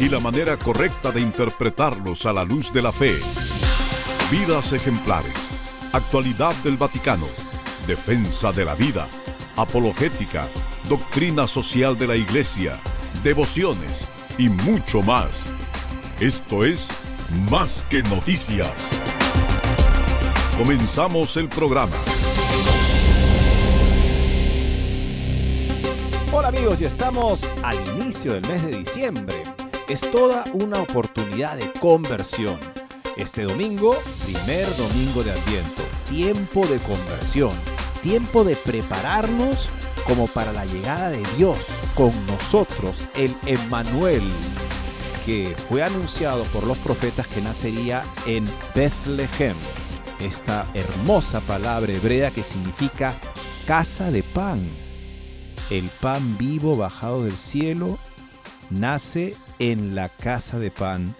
y la manera correcta de interpretarlos a la luz de la fe. Vidas ejemplares, actualidad del Vaticano, defensa de la vida, apologética, doctrina social de la Iglesia, devociones y mucho más. Esto es Más que Noticias. Comenzamos el programa. Hola amigos, y estamos al inicio del mes de diciembre. Es toda una oportunidad de conversión. Este domingo, primer domingo de Adviento, tiempo de conversión, tiempo de prepararnos como para la llegada de Dios con nosotros, el Emmanuel, que fue anunciado por los profetas que nacería en Bethlehem. Esta hermosa palabra hebrea que significa casa de pan. El pan vivo bajado del cielo nace en la casa de pan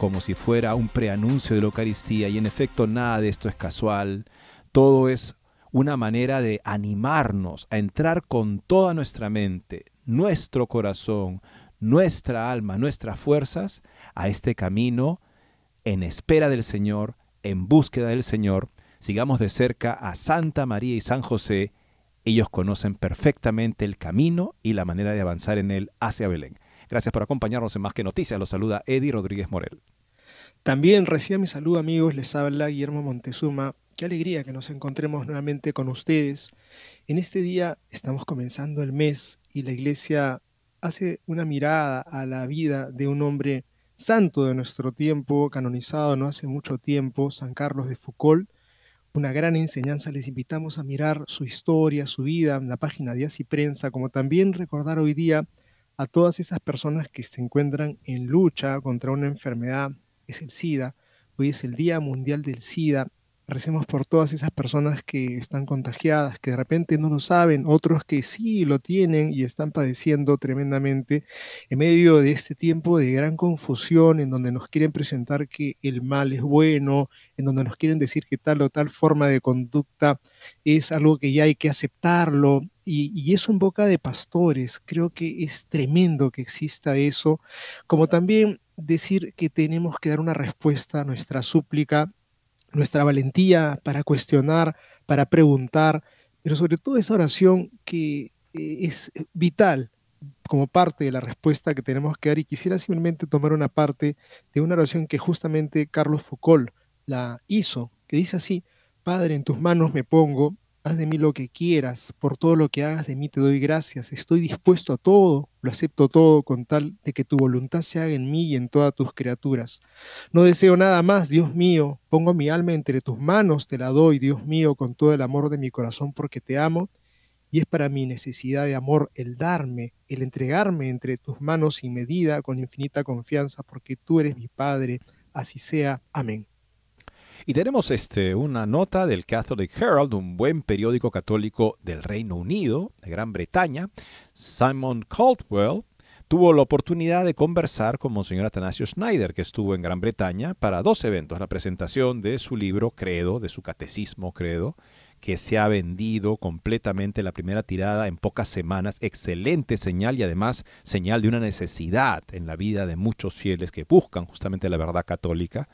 como si fuera un preanuncio de la Eucaristía y en efecto nada de esto es casual, todo es una manera de animarnos a entrar con toda nuestra mente, nuestro corazón, nuestra alma, nuestras fuerzas a este camino en espera del Señor, en búsqueda del Señor. Sigamos de cerca a Santa María y San José. Ellos conocen perfectamente el camino y la manera de avanzar en él hacia Belén. Gracias por acompañarnos en Más que Noticias. Los saluda Eddie Rodríguez Morel. También reciba mi saludo amigos, les habla Guillermo Montezuma Qué alegría que nos encontremos nuevamente con ustedes. En este día estamos comenzando el mes y la iglesia hace una mirada a la vida de un hombre santo de nuestro tiempo, canonizado no hace mucho tiempo, San Carlos de Foucault. Una gran enseñanza, les invitamos a mirar su historia, su vida, en la página de Así Prensa, como también recordar hoy día a todas esas personas que se encuentran en lucha contra una enfermedad, es el SIDA. Hoy es el Día Mundial del SIDA Recemos por todas esas personas que están contagiadas, que de repente no lo saben, otros que sí lo tienen y están padeciendo tremendamente en medio de este tiempo de gran confusión en donde nos quieren presentar que el mal es bueno, en donde nos quieren decir que tal o tal forma de conducta es algo que ya hay que aceptarlo. Y, eso en boca de pastores, creo que es tremendo que exista eso, como también decir que tenemos que dar una respuesta a nuestra súplica nuestra valentía para cuestionar, para preguntar, pero sobre todo esa oración que eh, es vital como parte de la respuesta que tenemos que dar y quisiera simplemente tomar una parte de una oración que justamente Carlos Foucault la hizo, que dice así, Padre, en tus manos me pongo, haz de mí lo que quieras, por todo lo que hagas de mí te doy gracias, estoy dispuesto a todo, lo acepto todo con tal de que tu voluntad se haga en mí y en todas tus criaturas. No deseo nada más, Dios mío, pongo mi alma entre tus manos, te la doy, Dios mío, con todo el amor de mi corazón porque te amo, y es para mi necesidad de amor el darme, el entregarme entre tus manos sin medida, con infinita confianza, porque tú eres mi Padre, así sea. Amén. Y tenemos este, una nota del Catholic Herald, un buen periódico católico del Reino Unido, de Gran Bretaña. Simon Caldwell tuvo la oportunidad de conversar con Monseñor Atanasio Schneider, que estuvo en Gran Bretaña, para dos eventos. La presentación de su libro Credo, de su catecismo Credo, que se ha vendido completamente la primera tirada en pocas semanas. Excelente señal y además señal de una necesidad en la vida de muchos fieles que buscan justamente la verdad católica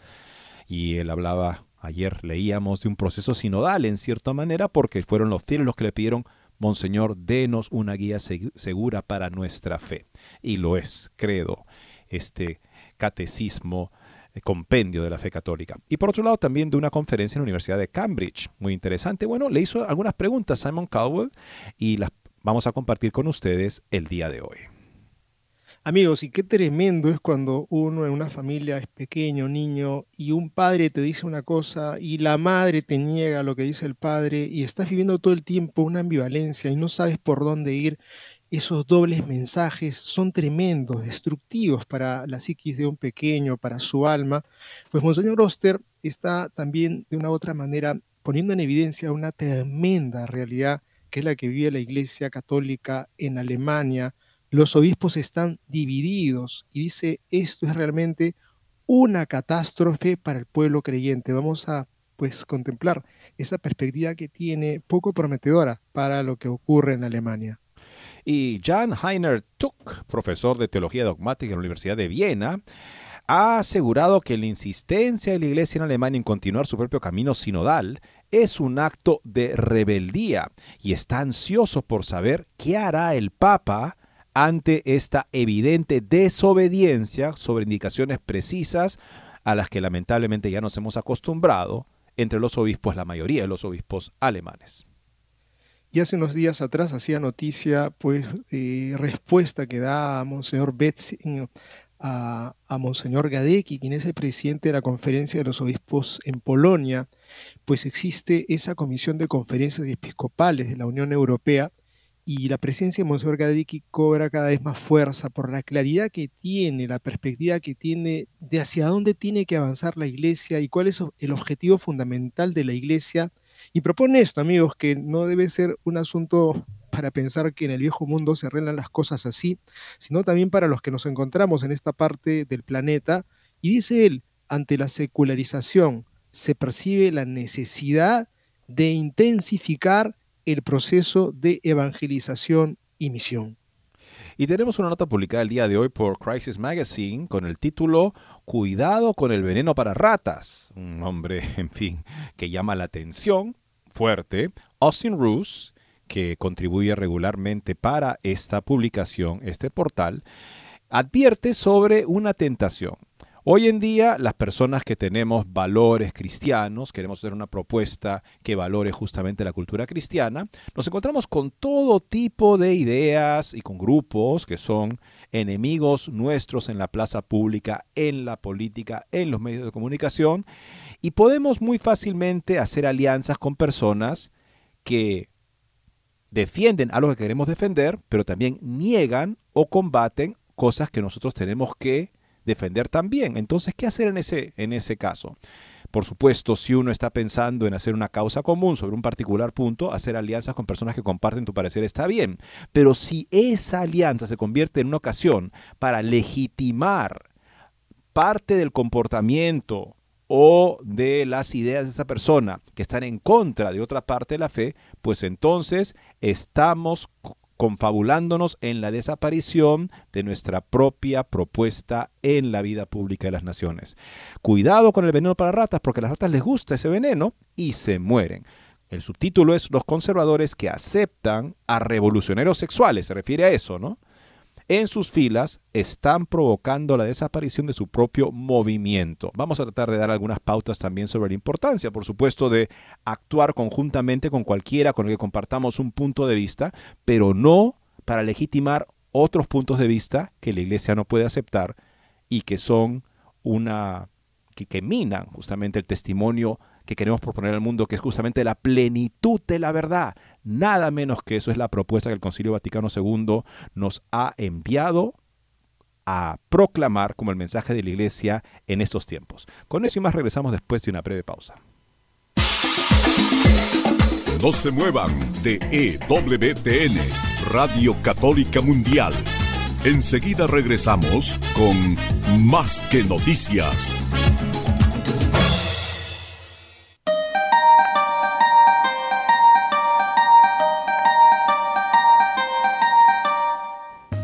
y él hablaba, ayer leíamos de un proceso sinodal en cierta manera, porque fueron los fieles los que le pidieron, Monseñor, denos una guía segura para nuestra fe. Y lo es, credo, este catecismo eh, compendio de la fe católica. Y por otro lado, también de una conferencia en la Universidad de Cambridge, muy interesante. Bueno, le hizo algunas preguntas a Simon Caldwell y las vamos a compartir con ustedes el día de hoy. Amigos, y qué tremendo es cuando uno en una familia es pequeño, niño, y un padre te dice una cosa y la madre te niega lo que dice el padre y estás viviendo todo el tiempo una ambivalencia y no sabes por dónde ir esos dobles mensajes son tremendos, destructivos para la psiquis de un pequeño, para su alma, pues Monseñor Oster está también de una u otra manera poniendo en evidencia una tremenda realidad que es la que vive la Iglesia Católica en Alemania. Los obispos están divididos y dice esto es realmente una catástrofe para el pueblo creyente. Vamos a pues contemplar esa perspectiva que tiene poco prometedora para lo que ocurre en Alemania. Y Jan Heiner Tuck, profesor de teología dogmática en la Universidad de Viena, ha asegurado que la insistencia de la Iglesia en Alemania en continuar su propio camino sinodal es un acto de rebeldía y está ansioso por saber qué hará el Papa ante esta evidente desobediencia sobre indicaciones precisas a las que lamentablemente ya nos hemos acostumbrado entre los obispos, la mayoría de los obispos alemanes. Y hace unos días atrás hacía noticia, pues, eh, respuesta que da Monseñor Betzing a, a Monseñor Gadecki, quien es el presidente de la Conferencia de los Obispos en Polonia, pues existe esa comisión de conferencias episcopales de la Unión Europea y la presencia de Monseñor Gadecki cobra cada vez más fuerza por la claridad que tiene, la perspectiva que tiene de hacia dónde tiene que avanzar la Iglesia y cuál es el objetivo fundamental de la Iglesia. Y propone esto, amigos, que no debe ser un asunto para pensar que en el viejo mundo se arreglan las cosas así, sino también para los que nos encontramos en esta parte del planeta. Y dice él, ante la secularización se percibe la necesidad de intensificar el proceso de evangelización y misión. Y tenemos una nota publicada el día de hoy por Crisis Magazine con el título Cuidado con el veneno para ratas. Un nombre, en fin, que llama la atención fuerte. Austin Roos, que contribuye regularmente para esta publicación, este portal, advierte sobre una tentación. Hoy en día, las personas que tenemos valores cristianos, queremos hacer una propuesta que valore justamente la cultura cristiana, nos encontramos con todo tipo de ideas y con grupos que son enemigos nuestros en la plaza pública, en la política, en los medios de comunicación, y podemos muy fácilmente hacer alianzas con personas que defienden a lo que queremos defender, pero también niegan o combaten cosas que nosotros tenemos que defender también. Entonces, ¿qué hacer en ese, en ese caso? Por supuesto, si uno está pensando en hacer una causa común sobre un particular punto, hacer alianzas con personas que comparten tu parecer está bien. Pero si esa alianza se convierte en una ocasión para legitimar parte del comportamiento o de las ideas de esa persona que están en contra de otra parte de la fe, pues entonces estamos confabulándonos en la desaparición de nuestra propia propuesta en la vida pública de las naciones. Cuidado con el veneno para ratas, porque a las ratas les gusta ese veneno y se mueren. El subtítulo es Los conservadores que aceptan a revolucionarios sexuales, se refiere a eso, ¿no? En sus filas están provocando la desaparición de su propio movimiento. Vamos a tratar de dar algunas pautas también sobre la importancia, por supuesto, de actuar conjuntamente con cualquiera con el que compartamos un punto de vista, pero no para legitimar otros puntos de vista que la Iglesia no puede aceptar y que son una que, que minan justamente el testimonio que queremos proponer al mundo, que es justamente la plenitud de la verdad. Nada menos que eso es la propuesta que el Concilio Vaticano II nos ha enviado a proclamar como el mensaje de la Iglesia en estos tiempos. Con eso y más regresamos después de una breve pausa. No se muevan de EWTN, Radio Católica Mundial. Enseguida regresamos con Más que Noticias.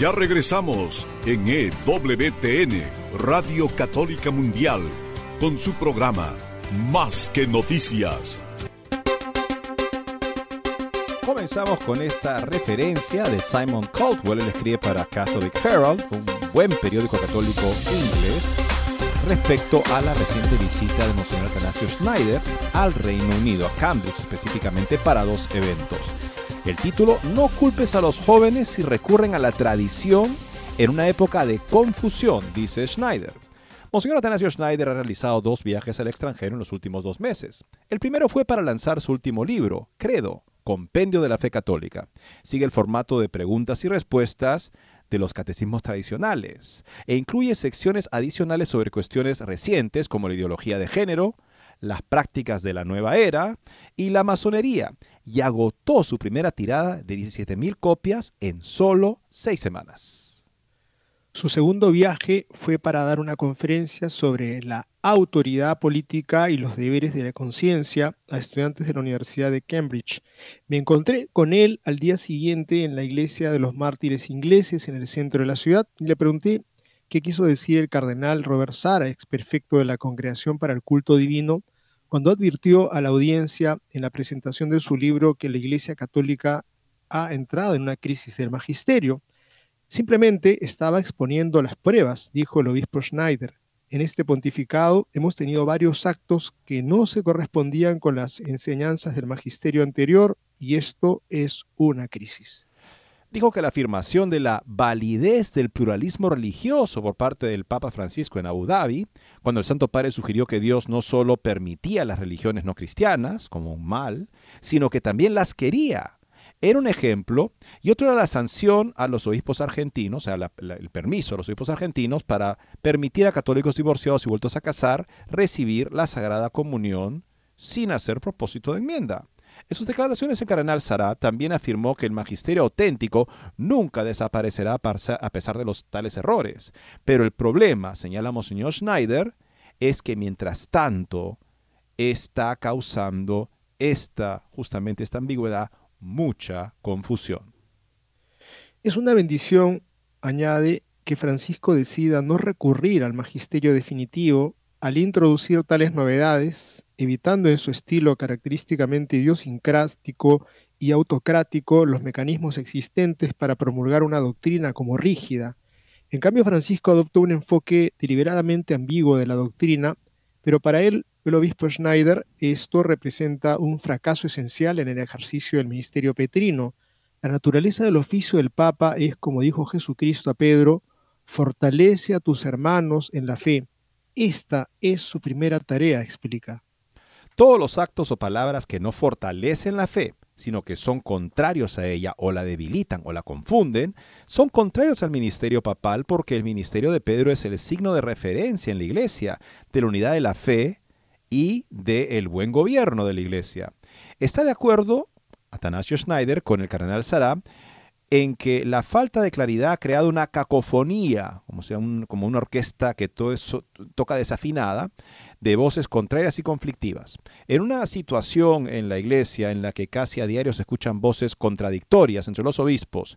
Ya regresamos en EWTN, Radio Católica Mundial, con su programa Más que Noticias. Comenzamos con esta referencia de Simon Caldwell, él escribe para Catholic Herald, un buen periódico católico inglés, respecto a la reciente visita de Monseñor Atanasio Schneider al Reino Unido, a Cambridge específicamente, para dos eventos. El título, No culpes a los jóvenes si recurren a la tradición en una época de confusión, dice Schneider. Monseñor Atanasio Schneider ha realizado dos viajes al extranjero en los últimos dos meses. El primero fue para lanzar su último libro, Credo, Compendio de la Fe Católica. Sigue el formato de preguntas y respuestas de los catecismos tradicionales e incluye secciones adicionales sobre cuestiones recientes como la ideología de género, las prácticas de la nueva era y la masonería, y agotó su primera tirada de 17.000 copias en solo seis semanas. Su segundo viaje fue para dar una conferencia sobre la autoridad política y los deberes de la conciencia a estudiantes de la Universidad de Cambridge. Me encontré con él al día siguiente en la iglesia de los mártires ingleses en el centro de la ciudad y le pregunté qué quiso decir el cardenal Robert Sara, ex prefecto de la Congregación para el Culto Divino, cuando advirtió a la audiencia en la presentación de su libro que la Iglesia Católica ha entrado en una crisis del magisterio. Simplemente estaba exponiendo las pruebas, dijo el obispo Schneider. En este pontificado hemos tenido varios actos que no se correspondían con las enseñanzas del magisterio anterior y esto es una crisis dijo que la afirmación de la validez del pluralismo religioso por parte del Papa Francisco en Abu Dhabi, cuando el Santo Padre sugirió que Dios no solo permitía las religiones no cristianas como un mal, sino que también las quería. Era un ejemplo, y otro era la sanción a los obispos argentinos, o sea, el permiso a los obispos argentinos para permitir a católicos divorciados y vueltos a casar recibir la Sagrada Comunión sin hacer propósito de enmienda. En sus declaraciones, el cardenal Sará también afirmó que el magisterio auténtico nunca desaparecerá a pesar de los tales errores. Pero el problema, señala Monseñor Schneider, es que mientras tanto está causando esta, justamente esta ambigüedad, mucha confusión. Es una bendición, añade, que Francisco decida no recurrir al magisterio definitivo al introducir tales novedades, evitando en su estilo característicamente idiosincrático y autocrático los mecanismos existentes para promulgar una doctrina como rígida. En cambio, Francisco adoptó un enfoque deliberadamente ambiguo de la doctrina, pero para él, el obispo Schneider, esto representa un fracaso esencial en el ejercicio del ministerio petrino. La naturaleza del oficio del Papa es, como dijo Jesucristo a Pedro, fortalece a tus hermanos en la fe esta es su primera tarea, explica. Todos los actos o palabras que no fortalecen la fe, sino que son contrarios a ella o la debilitan o la confunden, son contrarios al ministerio papal porque el ministerio de Pedro es el signo de referencia en la iglesia de la unidad de la fe y del buen gobierno de la iglesia. Está de acuerdo Atanasio Schneider con el cardenal Sará en que la falta de claridad ha creado una cacofonía, como, sea como una orquesta que todo eso toca desafinada, de voces contrarias y conflictivas. En una situación en la iglesia en la que casi a diario se escuchan voces contradictorias entre los obispos,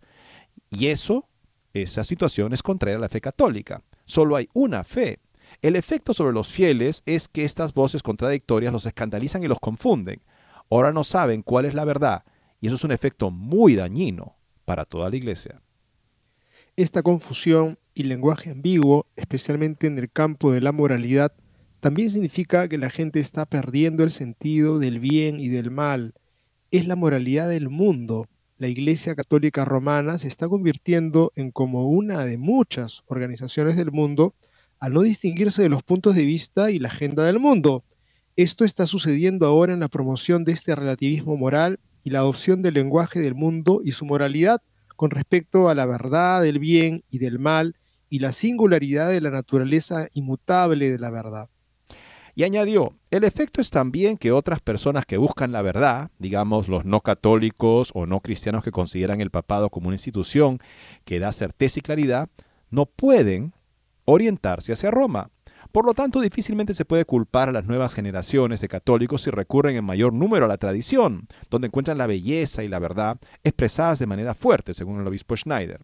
y eso, esa situación es contraria a la fe católica. Solo hay una fe. El efecto sobre los fieles es que estas voces contradictorias los escandalizan y los confunden. Ahora no saben cuál es la verdad, y eso es un efecto muy dañino para toda la iglesia. Esta confusión y lenguaje ambiguo, especialmente en el campo de la moralidad, también significa que la gente está perdiendo el sentido del bien y del mal. Es la moralidad del mundo. La Iglesia Católica Romana se está convirtiendo en como una de muchas organizaciones del mundo al no distinguirse de los puntos de vista y la agenda del mundo. Esto está sucediendo ahora en la promoción de este relativismo moral y la adopción del lenguaje del mundo y su moralidad con respecto a la verdad del bien y del mal y la singularidad de la naturaleza inmutable de la verdad. Y añadió, el efecto es también que otras personas que buscan la verdad, digamos los no católicos o no cristianos que consideran el papado como una institución que da certeza y claridad, no pueden orientarse hacia Roma. Por lo tanto, difícilmente se puede culpar a las nuevas generaciones de católicos si recurren en mayor número a la tradición, donde encuentran la belleza y la verdad expresadas de manera fuerte, según el obispo Schneider.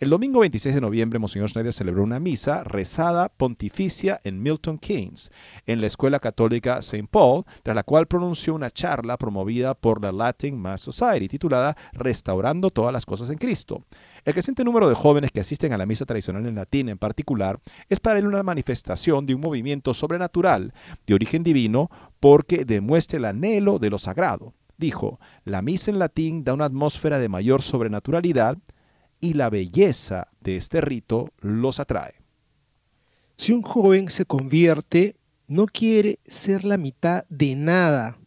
El domingo 26 de noviembre, Monseñor Schneider celebró una misa rezada pontificia en Milton Keynes, en la Escuela Católica St. Paul, tras la cual pronunció una charla promovida por la Latin Mass Society titulada Restaurando todas las cosas en Cristo. El creciente número de jóvenes que asisten a la misa tradicional en latín en particular es para él una manifestación de un movimiento sobrenatural de origen divino porque demuestra el anhelo de lo sagrado. Dijo, la misa en latín da una atmósfera de mayor sobrenaturalidad y la belleza de este rito los atrae. Si un joven se convierte, no quiere ser la mitad de nada,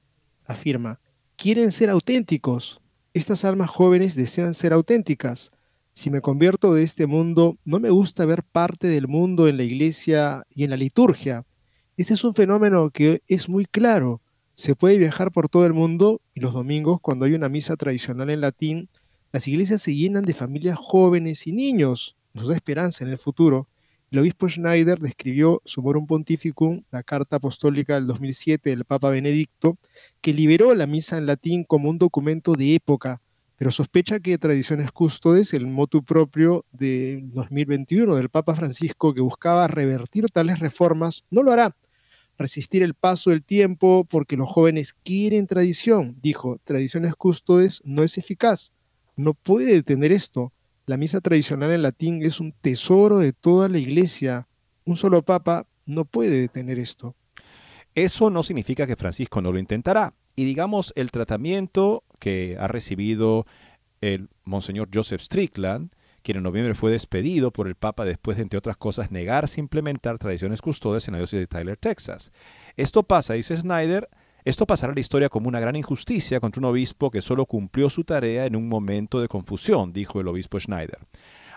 afirma. Quieren ser auténticos. Estas almas jóvenes desean ser auténticas. Si me convierto de este mundo, no me gusta ver parte del mundo en la iglesia y en la liturgia. Este es un fenómeno que es muy claro. Se puede viajar por todo el mundo y los domingos, cuando hay una misa tradicional en latín, las iglesias se llenan de familias jóvenes y niños. Nos da esperanza en el futuro. El obispo Schneider describió Sumorum Pontificum, la carta apostólica del 2007 del Papa Benedicto, que liberó la misa en latín como un documento de época, pero sospecha que Tradiciones Cústodes, el motu propio del 2021 del Papa Francisco que buscaba revertir tales reformas, no lo hará. Resistir el paso del tiempo porque los jóvenes quieren tradición, dijo, Tradiciones Cústodes no es eficaz no puede detener esto. La misa tradicional en latín es un tesoro de toda la iglesia. Un solo papa no puede detener esto. Eso no significa que Francisco no lo intentará. Y digamos, el tratamiento que ha recibido el Monseñor Joseph Strickland, quien en noviembre fue despedido por el Papa después de, entre otras cosas, negarse a implementar tradiciones custodias en la diócesis de Tyler, Texas. Esto pasa, dice Snyder, esto pasará a la historia como una gran injusticia contra un obispo que solo cumplió su tarea en un momento de confusión, dijo el obispo Schneider.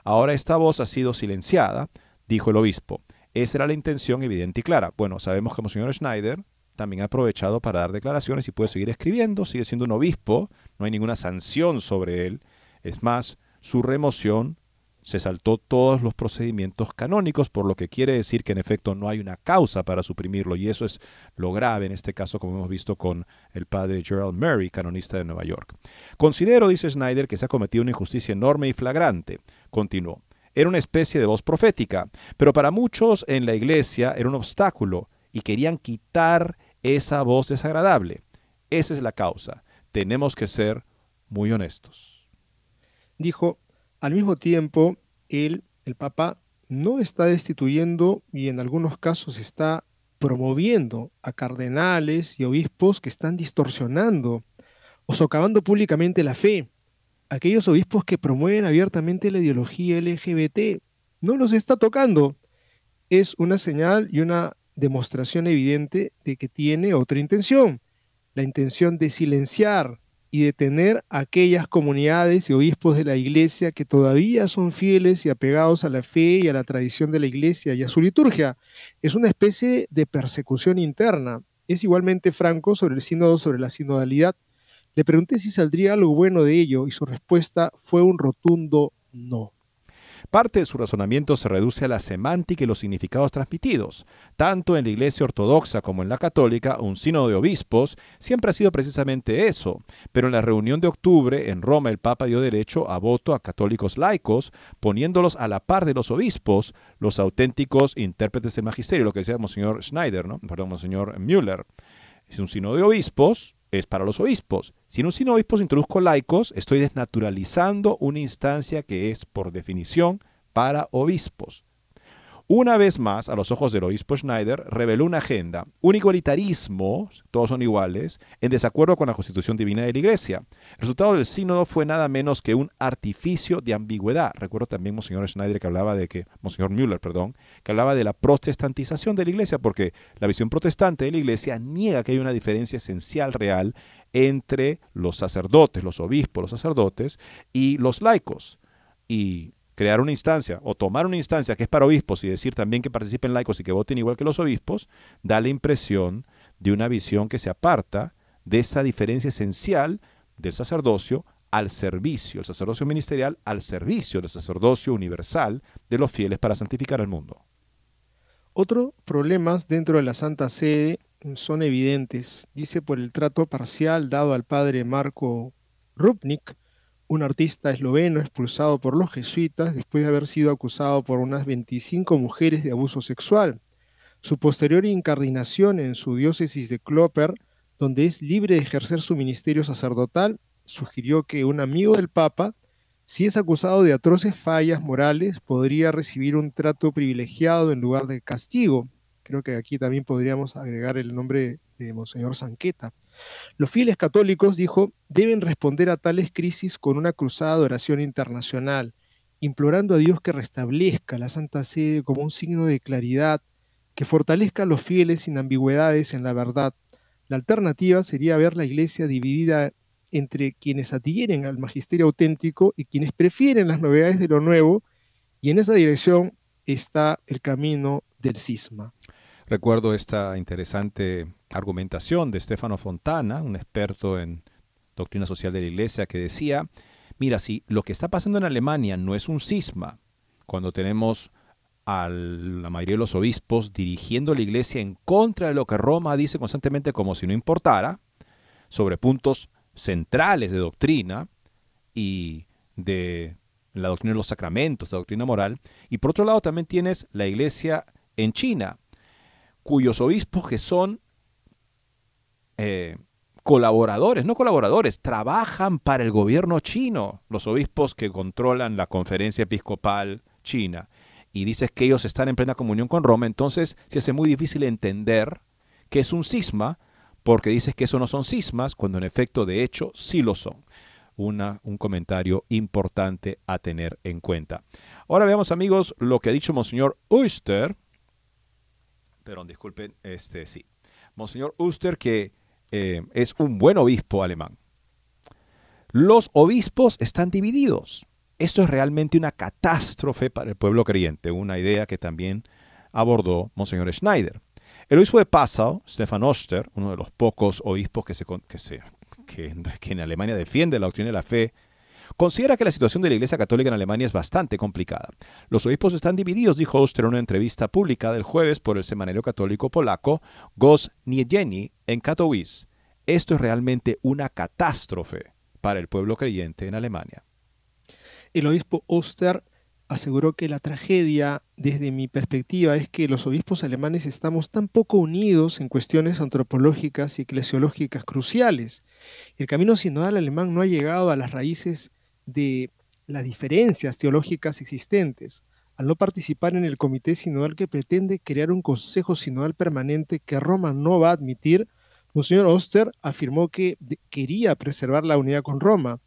Ahora esta voz ha sido silenciada, dijo el obispo. Esa era la intención evidente y clara. Bueno, sabemos que el señor Schneider también ha aprovechado para dar declaraciones y puede seguir escribiendo, sigue siendo un obispo, no hay ninguna sanción sobre él. Es más, su remoción se saltó todos los procedimientos canónicos, por lo que quiere decir que en efecto no hay una causa para suprimirlo, y eso es lo grave en este caso, como hemos visto con el padre Gerald Murray, canonista de Nueva York. Considero, dice Snyder, que se ha cometido una injusticia enorme y flagrante. Continuó. Era una especie de voz profética, pero para muchos en la iglesia era un obstáculo y querían quitar esa voz desagradable. Esa es la causa. Tenemos que ser muy honestos. Dijo, al mismo tiempo, él, el Papa, no está destituyendo y en algunos casos está promoviendo a cardenales y obispos que están distorsionando o socavando públicamente la fe. Aquellos obispos que promueven abiertamente la ideología LGBT, no los está tocando. Es una señal y una demostración evidente de que tiene otra intención, la intención de silenciar, y detener a aquellas comunidades y obispos de la iglesia que todavía son fieles y apegados a la fe y a la tradición de la iglesia y a su liturgia. Es una especie de persecución interna. Es igualmente franco sobre el sínodo, sobre la sinodalidad. Le pregunté si saldría algo bueno de ello y su respuesta fue un rotundo no. Parte de su razonamiento se reduce a la semántica y los significados transmitidos. Tanto en la Iglesia Ortodoxa como en la Católica, un sínodo de obispos siempre ha sido precisamente eso. Pero en la reunión de octubre en Roma el Papa dio derecho a voto a católicos laicos, poniéndolos a la par de los obispos, los auténticos intérpretes del magisterio, lo que decía Monseñor Schneider, ¿no? perdón, Monseñor Müller. Es un sínodo de obispos, es para los obispos. Si en un de obispos introduzco laicos, estoy desnaturalizando una instancia que es, por definición, para obispos. Una vez más, a los ojos del obispo Schneider, reveló una agenda, un igualitarismo, todos son iguales, en desacuerdo con la constitución divina de la Iglesia. El resultado del sínodo fue nada menos que un artificio de ambigüedad. Recuerdo también Monseñor Schneider que hablaba de que, Monseñor Müller, perdón, que hablaba de la protestantización de la Iglesia, porque la visión protestante de la Iglesia niega que hay una diferencia esencial real entre los sacerdotes, los obispos, los sacerdotes y los laicos. Y crear una instancia o tomar una instancia que es para obispos y decir también que participen laicos y que voten igual que los obispos, da la impresión de una visión que se aparta de esa diferencia esencial del sacerdocio al servicio, el sacerdocio ministerial al servicio del sacerdocio universal de los fieles para santificar al mundo. Otros problemas dentro de la Santa Sede son evidentes, dice por el trato parcial dado al padre Marco Rupnik, un artista esloveno expulsado por los jesuitas después de haber sido acusado por unas 25 mujeres de abuso sexual. Su posterior incardinación en su diócesis de Klopper, donde es libre de ejercer su ministerio sacerdotal, sugirió que un amigo del Papa, si es acusado de atroces fallas morales, podría recibir un trato privilegiado en lugar de castigo. Creo que aquí también podríamos agregar el nombre de Monseñor Sanqueta. Los fieles católicos, dijo, deben responder a tales crisis con una cruzada de oración internacional, implorando a Dios que restablezca la Santa Sede como un signo de claridad, que fortalezca a los fieles sin ambigüedades en la verdad. La alternativa sería ver la Iglesia dividida entre quienes adhieren al magisterio auténtico y quienes prefieren las novedades de lo nuevo, y en esa dirección está el camino del cisma. Recuerdo esta interesante argumentación de Stefano Fontana, un experto en doctrina social de la Iglesia, que decía, mira, si lo que está pasando en Alemania no es un cisma, cuando tenemos a la mayoría de los obispos dirigiendo la iglesia en contra de lo que Roma dice constantemente como si no importara, sobre puntos centrales de doctrina y de la doctrina de los sacramentos, la doctrina moral. Y por otro lado también tienes la iglesia en China, cuyos obispos que son eh, colaboradores, no colaboradores, trabajan para el gobierno chino, los obispos que controlan la conferencia episcopal china y dices que ellos están en plena comunión con Roma, entonces se hace muy difícil entender que es un cisma, porque dices que eso no son cismas, cuando en efecto de hecho sí lo son. Una, un comentario importante a tener en cuenta. Ahora veamos amigos lo que ha dicho Monseñor Uster. Perdón, disculpen, este sí. Monseñor Uster que eh, es un buen obispo alemán. Los obispos están divididos. Esto es realmente una catástrofe para el pueblo creyente, una idea que también abordó Monseñor Schneider. El obispo de Passau, Stefan Oster, uno de los pocos obispos que, se, que, que en Alemania defiende la doctrina de la fe, considera que la situación de la Iglesia Católica en Alemania es bastante complicada. Los obispos están divididos, dijo Oster en una entrevista pública del jueves por el semanario católico polaco Gos en Katowice. Esto es realmente una catástrofe para el pueblo creyente en Alemania. El obispo Oster aseguró que la tragedia, desde mi perspectiva, es que los obispos alemanes estamos tan poco unidos en cuestiones antropológicas y eclesiológicas cruciales. El camino sinodal alemán no ha llegado a las raíces de las diferencias teológicas existentes. Al no participar en el comité sinodal que pretende crear un consejo sinodal permanente que Roma no va a admitir, Monseñor Oster afirmó que quería preservar la unidad con Roma.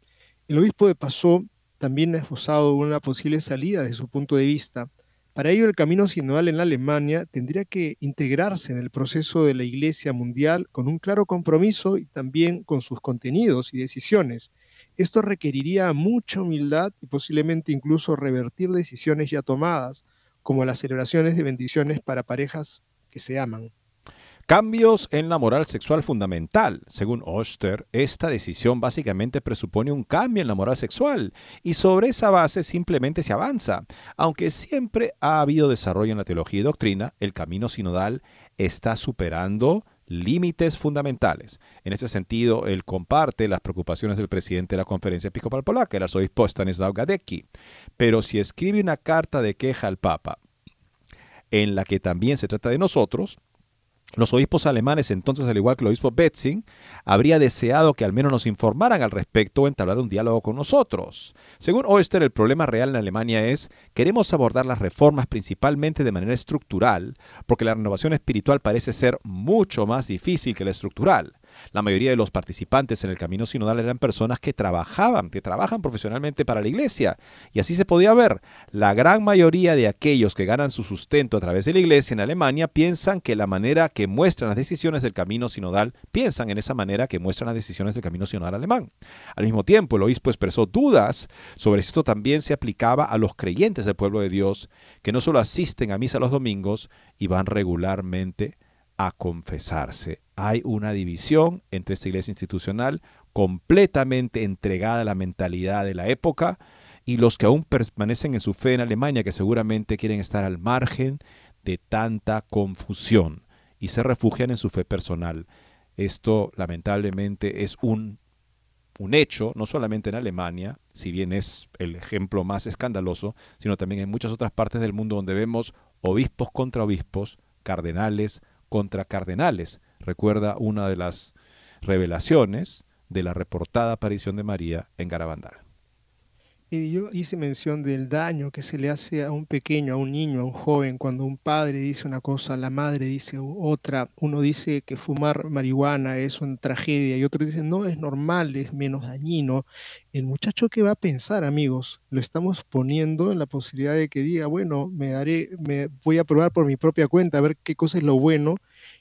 El obispo de Passau también ha esbozado una posible salida desde su punto de vista. Para ello, el camino sinodal en Alemania tendría que integrarse en el proceso de la Iglesia mundial con un claro compromiso y también con sus contenidos y decisiones. Esto requeriría mucha humildad y posiblemente incluso revertir decisiones ya tomadas, como las celebraciones de bendiciones para parejas que se aman. Cambios en la moral sexual fundamental. Según Oster, esta decisión básicamente presupone un cambio en la moral sexual y sobre esa base simplemente se avanza. Aunque siempre ha habido desarrollo en la teología y doctrina, el camino sinodal está superando límites fundamentales. En ese sentido, él comparte las preocupaciones del presidente de la Conferencia Episcopal Polaca, el arzobispo Stanislaw Gadecki. Pero si escribe una carta de queja al Papa, en la que también se trata de nosotros, los obispos alemanes, entonces, al igual que el obispo Betzing, habría deseado que al menos nos informaran al respecto o entablar un diálogo con nosotros. Según Oester, el problema real en Alemania es, queremos abordar las reformas principalmente de manera estructural, porque la renovación espiritual parece ser mucho más difícil que la estructural. La mayoría de los participantes en el camino sinodal eran personas que trabajaban, que trabajan profesionalmente para la iglesia. Y así se podía ver. La gran mayoría de aquellos que ganan su sustento a través de la iglesia en Alemania piensan que la manera que muestran las decisiones del camino sinodal, piensan en esa manera que muestran las decisiones del camino sinodal alemán. Al mismo tiempo, el obispo expresó dudas sobre si esto también se aplicaba a los creyentes del pueblo de Dios, que no solo asisten a misa los domingos y van regularmente a confesarse. Hay una división entre esta iglesia institucional completamente entregada a la mentalidad de la época y los que aún permanecen en su fe en Alemania, que seguramente quieren estar al margen de tanta confusión y se refugian en su fe personal. Esto lamentablemente es un, un hecho, no solamente en Alemania, si bien es el ejemplo más escandaloso, sino también en muchas otras partes del mundo donde vemos obispos contra obispos, cardenales contra cardenales. Recuerda una de las revelaciones de la reportada aparición de María en Garabandal. Y yo hice mención del daño que se le hace a un pequeño, a un niño, a un joven, cuando un padre dice una cosa, la madre dice otra. Uno dice que fumar marihuana es una tragedia y otro dice no, es normal, es menos dañino. El muchacho que va a pensar, amigos, lo estamos poniendo en la posibilidad de que diga, bueno, me daré, me voy a probar por mi propia cuenta a ver qué cosa es lo bueno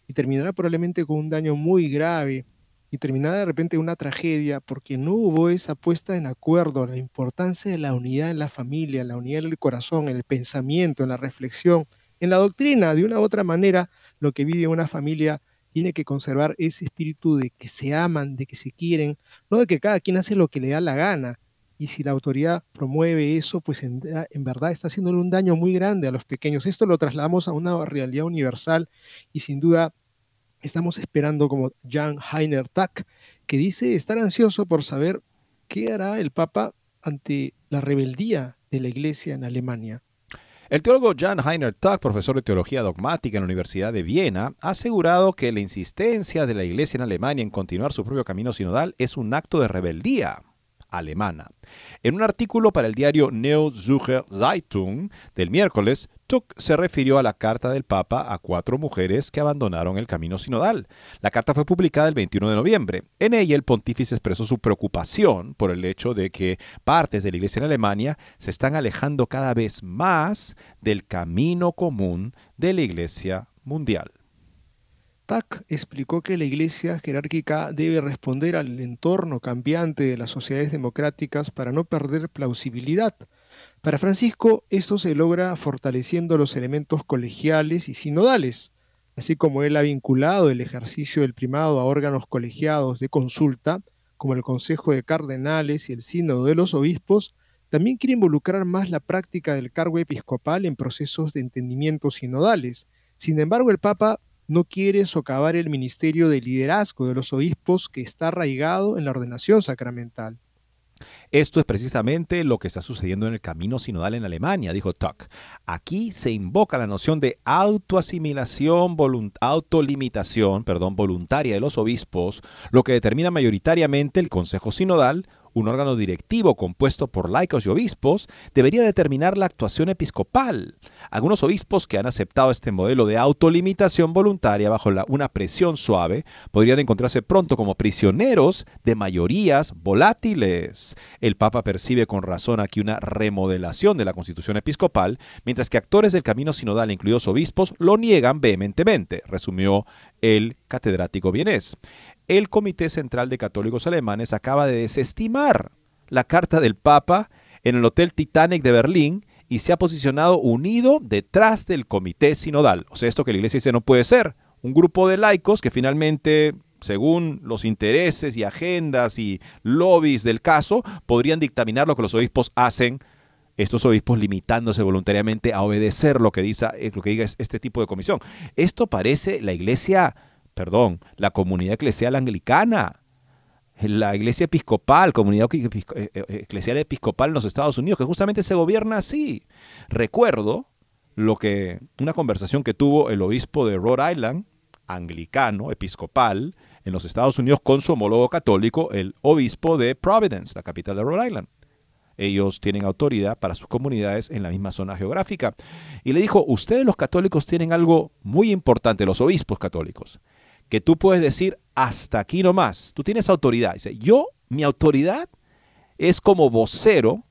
y terminará probablemente con un daño muy grave y terminada de repente una tragedia porque no hubo esa puesta en acuerdo, la importancia de la unidad en la familia, la unidad en el corazón, en el pensamiento, en la reflexión, en la doctrina. De una u otra manera, lo que vive una familia tiene que conservar ese espíritu de que se aman, de que se quieren, no de que cada quien hace lo que le da la gana. Y si la autoridad promueve eso, pues en, en verdad está haciéndole un daño muy grande a los pequeños. Esto lo trasladamos a una realidad universal y sin duda Estamos esperando como Jan Heiner Tack, que dice estar ansioso por saber qué hará el Papa ante la rebeldía de la Iglesia en Alemania. El teólogo Jan Heiner Tack, profesor de teología dogmática en la Universidad de Viena, ha asegurado que la insistencia de la Iglesia en Alemania en continuar su propio camino sinodal es un acto de rebeldía alemana. En un artículo para el diario Neo Zürcher Zeitung del miércoles, Tuck se refirió a la carta del Papa a cuatro mujeres que abandonaron el camino sinodal. La carta fue publicada el 21 de noviembre. En ella el pontífice expresó su preocupación por el hecho de que partes de la iglesia en Alemania se están alejando cada vez más del camino común de la iglesia mundial. Tack explicó que la Iglesia jerárquica debe responder al entorno cambiante de las sociedades democráticas para no perder plausibilidad. Para Francisco, esto se logra fortaleciendo los elementos colegiales y sinodales, así como él ha vinculado el ejercicio del primado a órganos colegiados de consulta, como el Consejo de Cardenales y el Sínodo de los Obispos, también quiere involucrar más la práctica del cargo episcopal en procesos de entendimiento sinodales. Sin embargo, el Papa no quiere socavar el ministerio de liderazgo de los obispos que está arraigado en la ordenación sacramental. Esto es precisamente lo que está sucediendo en el camino sinodal en Alemania, dijo Tuck. Aquí se invoca la noción de autoasimilación, autolimitación, perdón, voluntaria de los obispos, lo que determina mayoritariamente el Consejo Sinodal, un órgano directivo compuesto por laicos y obispos debería determinar la actuación episcopal. Algunos obispos que han aceptado este modelo de autolimitación voluntaria bajo una presión suave podrían encontrarse pronto como prisioneros de mayorías volátiles. El Papa percibe con razón aquí una remodelación de la constitución episcopal, mientras que actores del camino sinodal, incluidos obispos, lo niegan vehementemente, resumió el catedrático vienés el Comité Central de Católicos Alemanes acaba de desestimar la carta del Papa en el Hotel Titanic de Berlín y se ha posicionado unido detrás del Comité Sinodal. O sea, esto que la Iglesia dice no puede ser. Un grupo de laicos que finalmente según los intereses y agendas y lobbies del caso, podrían dictaminar lo que los obispos hacen, estos obispos limitándose voluntariamente a obedecer lo que, dice, lo que diga este tipo de comisión. Esto parece la iglesia perdón, la comunidad eclesial anglicana, la iglesia episcopal, comunidad eh, eh, eclesial episcopal en los Estados Unidos, que justamente se gobierna así. Recuerdo lo que una conversación que tuvo el obispo de Rhode Island, anglicano, episcopal, en los Estados Unidos con su homólogo católico, el obispo de Providence, la capital de Rhode Island. Ellos tienen autoridad para sus comunidades en la misma zona geográfica. Y le dijo, ustedes los católicos tienen algo muy importante, los obispos católicos, que tú puedes decir hasta aquí nomás. Tú tienes autoridad. Dice, yo, mi autoridad es como vocero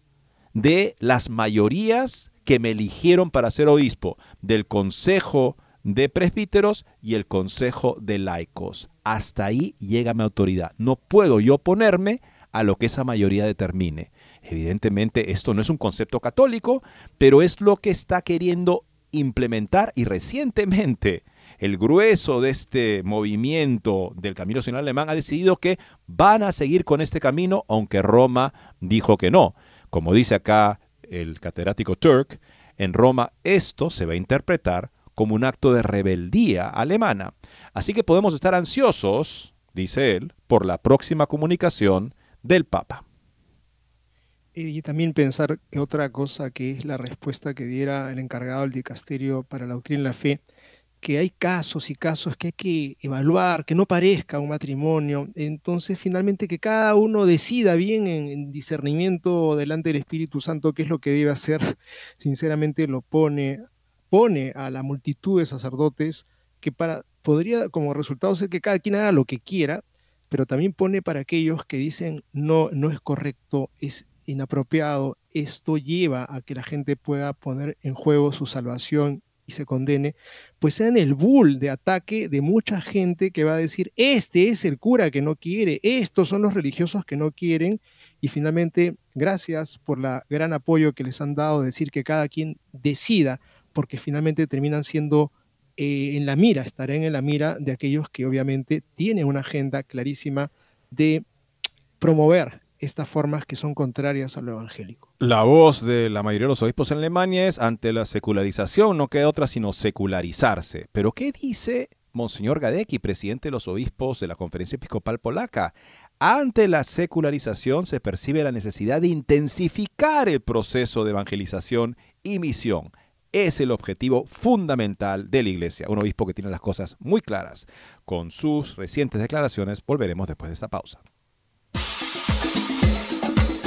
de las mayorías que me eligieron para ser obispo, del consejo de presbíteros y el consejo de laicos. Hasta ahí llega mi autoridad. No puedo yo ponerme a lo que esa mayoría determine. Evidentemente esto no es un concepto católico, pero es lo que está queriendo implementar y recientemente el grueso de este movimiento del Camino Nacional Alemán ha decidido que van a seguir con este camino, aunque Roma dijo que no. Como dice acá el catedrático Turk, en Roma esto se va a interpretar como un acto de rebeldía alemana. Así que podemos estar ansiosos, dice él, por la próxima comunicación del Papa. Y también pensar otra cosa que es la respuesta que diera el encargado del dicasterio para la doctrina y la fe, que hay casos y casos que hay que evaluar, que no parezca un matrimonio. Entonces, finalmente, que cada uno decida bien en, discernimiento delante del Espíritu Santo qué es lo que debe hacer, sinceramente lo pone pone a la multitud de sacerdotes que para, podría como resultado ser que cada quien haga lo que quiera, pero también pone para aquellos que dicen no, no es correcto, es inapropiado, esto lleva a que la gente pueda poner en juego su salvación y se condene, pues sean el bull de ataque de mucha gente que va a decir, este es el cura que no quiere, estos son los religiosos que no quieren, y finalmente, gracias por la gran apoyo que les han dado, decir que cada quien decida porque finalmente terminan siendo eh, en la mira, estarán en la mira de aquellos que obviamente tienen una agenda clarísima de promover estas formas que son contrarias a lo evangélico. La voz de la mayoría de los obispos en Alemania es ante la secularización, no queda otra sino secularizarse. Pero ¿qué dice Monseñor Gadecki, presidente de los obispos de la Conferencia Episcopal Polaca? Ante la secularización se percibe la necesidad de intensificar el proceso de evangelización y misión es el objetivo fundamental de la Iglesia. Un obispo que tiene las cosas muy claras. Con sus recientes declaraciones volveremos después de esta pausa.